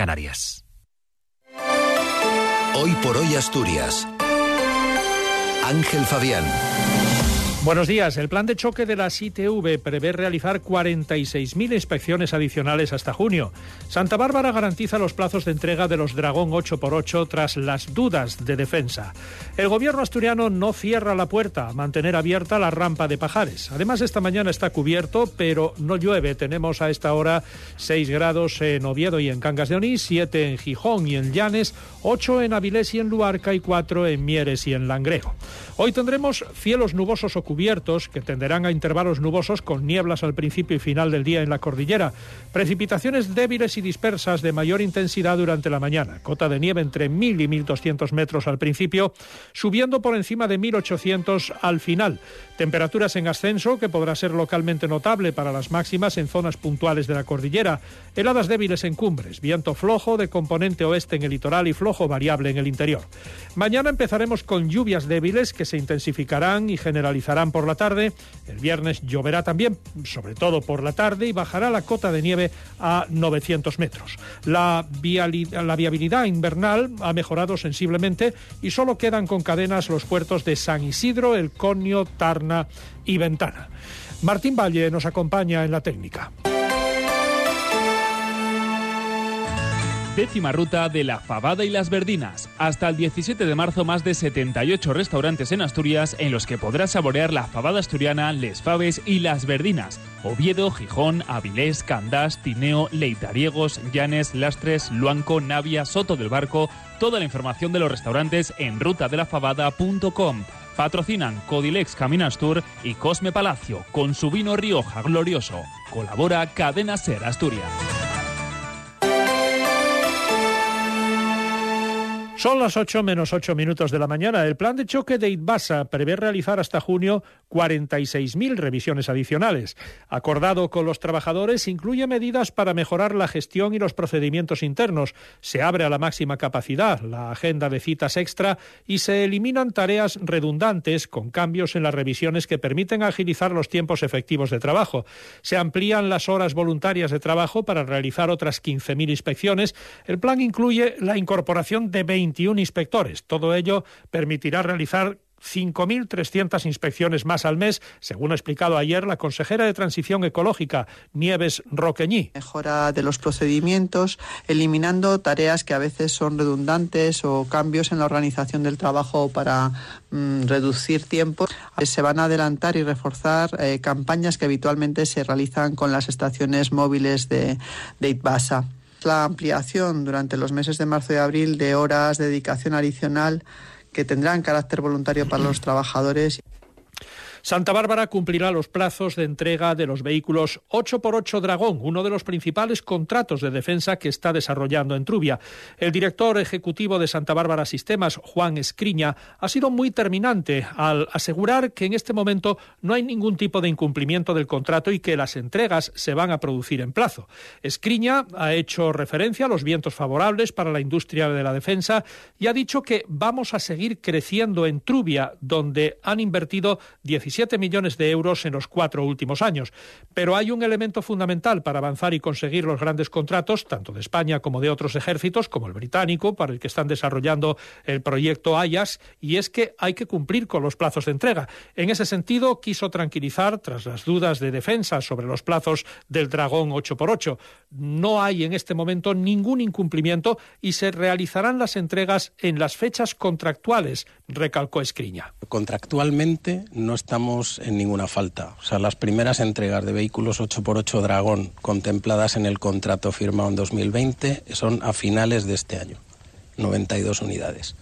Canarias. Hoy por hoy Asturias. Ángel Fabián. Buenos días. El plan de choque de la ITV prevé realizar 46.000 inspecciones adicionales hasta junio. Santa Bárbara garantiza los plazos de entrega de los Dragón 8x8 tras las dudas de defensa. El gobierno asturiano no cierra la puerta a mantener abierta la rampa de Pajares. Además, esta mañana está cubierto, pero no llueve. Tenemos a esta hora 6 grados en Oviedo y en Cangas de Onís, 7 en Gijón y en Llanes, 8 en Avilés y en Luarca y 4 en Mieres y en Langreo. Hoy tendremos cielos nubosos o cubiertos que tenderán a intervalos nubosos con nieblas al principio y final del día en la cordillera. Precipitaciones débiles y dispersas de mayor intensidad durante la mañana. Cota de nieve entre 1.000 y 1.200 metros al principio, subiendo por encima de 1.800 al final. Temperaturas en ascenso que podrá ser localmente notable para las máximas en zonas puntuales de la cordillera. Heladas débiles en cumbres, viento flojo de componente oeste en el litoral y flojo variable en el interior. Mañana empezaremos con lluvias débiles que se intensificarán y generalizarán por la tarde. El viernes lloverá también, sobre todo por la tarde, y bajará la cota de nieve a 900 metros. La, la viabilidad invernal ha mejorado sensiblemente y solo quedan con cadenas los puertos de San Isidro, El Conio, Tarna y Ventana. Martín Valle nos acompaña en la técnica. Décima ruta de la Fabada y las Verdinas. Hasta el 17 de marzo más de 78 restaurantes en Asturias en los que podrás saborear la fabada asturiana, les faves y las verdinas. Oviedo, Gijón, Avilés, Candás, Tineo, Leitariegos, Llanes, Lastres, Luanco, Navia, Soto del Barco. Toda la información de los restaurantes en rutadelafabada.com. Patrocinan Codilex Caminastur y Cosme Palacio con su vino Rioja Glorioso. Colabora Cadena Ser Asturias. Son las 8 menos 8 minutos de la mañana. El plan de choque de ITBASA prevé realizar hasta junio 46.000 revisiones adicionales. Acordado con los trabajadores, incluye medidas para mejorar la gestión y los procedimientos internos. Se abre a la máxima capacidad la agenda de citas extra y se eliminan tareas redundantes con cambios en las revisiones que permiten agilizar los tiempos efectivos de trabajo. Se amplían las horas voluntarias de trabajo para realizar otras 15.000 inspecciones. El plan incluye la incorporación de 20 21 inspectores. Todo ello permitirá realizar 5.300 inspecciones más al mes, según ha explicado ayer la consejera de Transición Ecológica, Nieves Roqueñí. Mejora de los procedimientos, eliminando tareas que a veces son redundantes o cambios en la organización del trabajo para mm, reducir tiempo. Se van a adelantar y reforzar eh, campañas que habitualmente se realizan con las estaciones móviles de, de ITBASA la ampliación durante los meses de marzo y abril de horas de dedicación adicional que tendrán carácter voluntario para los trabajadores. Santa Bárbara cumplirá los plazos de entrega de los vehículos 8x8 Dragón, uno de los principales contratos de defensa que está desarrollando en Trubia. El director ejecutivo de Santa Bárbara Sistemas, Juan Escriña, ha sido muy terminante al asegurar que en este momento no hay ningún tipo de incumplimiento del contrato y que las entregas se van a producir en plazo. Escriña ha hecho referencia a los vientos favorables para la industria de la defensa y ha dicho que vamos a seguir creciendo en Trubia, donde han invertido 17 17 millones de euros en los cuatro últimos años. Pero hay un elemento fundamental para avanzar y conseguir los grandes contratos, tanto de España como de otros ejércitos, como el británico, para el que están desarrollando el proyecto Ayas, y es que hay que cumplir con los plazos de entrega. En ese sentido, quiso tranquilizar, tras las dudas de defensa sobre los plazos del Dragón 8x8. No hay en este momento ningún incumplimiento y se realizarán las entregas en las fechas contractuales, recalcó Escriña. Contractualmente no estamos en ninguna falta. O sea, las primeras entregas de vehículos 8x8 Dragón contempladas en el contrato firmado en 2020 son a finales de este año, 92 unidades.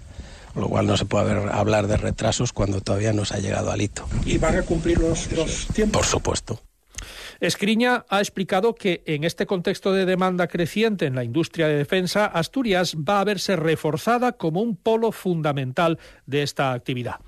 Con lo cual no se puede hablar de retrasos cuando todavía no se ha llegado al hito. ¿Y van a cumplir los, los tiempos? Por supuesto. Escriña ha explicado que en este contexto de demanda creciente en la industria de defensa, Asturias va a verse reforzada como un polo fundamental de esta actividad.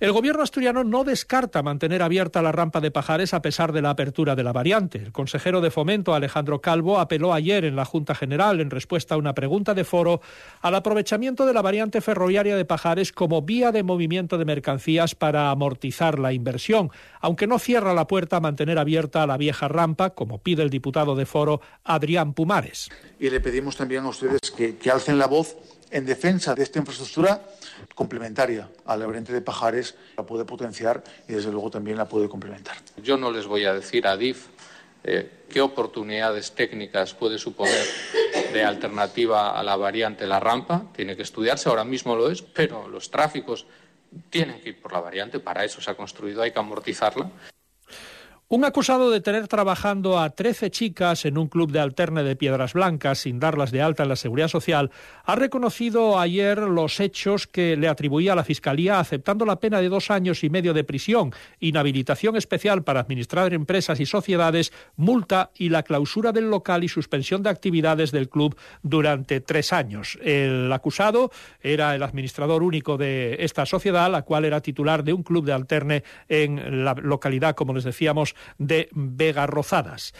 El gobierno asturiano no descarta mantener abierta la rampa de Pajares a pesar de la apertura de la variante. El consejero de Fomento, Alejandro Calvo, apeló ayer en la Junta General, en respuesta a una pregunta de foro, al aprovechamiento de la variante ferroviaria de Pajares como vía de movimiento de mercancías para amortizar la inversión, aunque no cierra la puerta a mantener abierta la vieja vieja rampa, como pide el diputado de Foro Adrián Pumares. Y le pedimos también a ustedes que, que alcen la voz en defensa de esta infraestructura complementaria a la variante de Pajares, la puede potenciar y desde luego también la puede complementar. Yo no les voy a decir a DIF eh, qué oportunidades técnicas puede suponer de alternativa a la variante la rampa. Tiene que estudiarse, ahora mismo lo es, pero los tráficos tienen que ir por la variante, para eso se ha construido, hay que amortizarla. Un acusado de tener trabajando a 13 chicas en un club de alterne de Piedras Blancas sin darlas de alta en la Seguridad Social ha reconocido ayer los hechos que le atribuía a la Fiscalía aceptando la pena de dos años y medio de prisión, inhabilitación especial para administrar empresas y sociedades, multa y la clausura del local y suspensión de actividades del club durante tres años. El acusado era el administrador único de esta sociedad, la cual era titular de un club de alterne en la localidad, como les decíamos, de Vega Rozadas.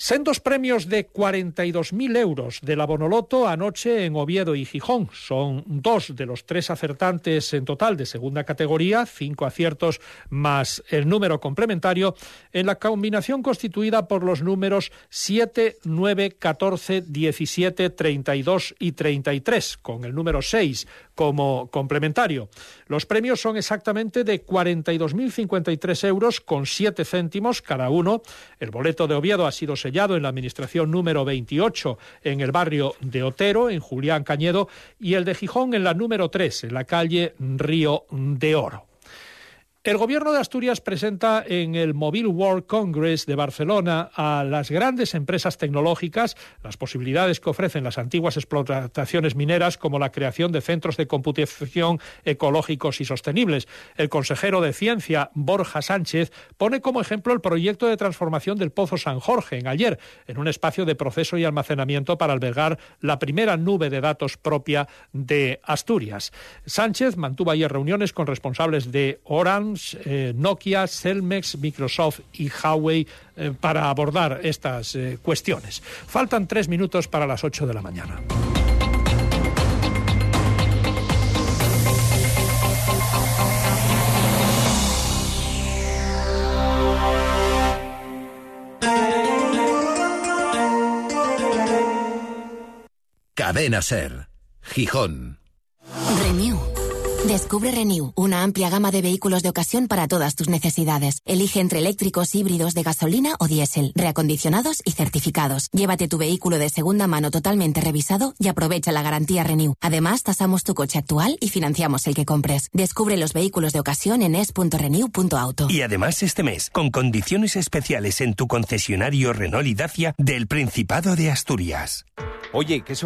Sendos premios de 42.000 euros de la Bonoloto anoche en Oviedo y Gijón. Son dos de los tres acertantes en total de segunda categoría, cinco aciertos más el número complementario, en la combinación constituida por los números 7, 9, 14, 17, 32 y 33, con el número 6 como complementario. Los premios son exactamente de 42.053 euros con 7 céntimos cada uno. El boleto de Oviedo ha sido sellado en la administración número 28 en el barrio de Otero, en Julián Cañedo, y el de Gijón en la número 3, en la calle Río de Oro. El Gobierno de Asturias presenta en el Mobile World Congress de Barcelona a las grandes empresas tecnológicas las posibilidades que ofrecen las antiguas explotaciones mineras como la creación de centros de computación ecológicos y sostenibles. El consejero de Ciencia, Borja Sánchez, pone como ejemplo el proyecto de transformación del Pozo San Jorge en ayer, en un espacio de proceso y almacenamiento para albergar la primera nube de datos propia de Asturias. Sánchez mantuvo ayer reuniones con responsables de Eh, Nokia, Celmex, Microsoft y Huawei eh, para abordar estas eh, cuestiones. Faltan tres minutos para las ocho de la mañana. Cadena Ser, Gijón. Renew. Descubre Renew, una amplia gama de vehículos de ocasión para todas tus necesidades. Elige entre eléctricos, híbridos de gasolina o diésel, reacondicionados y certificados. Llévate tu vehículo de segunda mano totalmente revisado y aprovecha la garantía Renew. Además, tasamos tu coche actual y financiamos el que compres. Descubre los vehículos de ocasión en es.renew.auto. Y además este mes, con condiciones especiales en tu concesionario Renault y Dacia del Principado de Asturias. Oye, ¿qué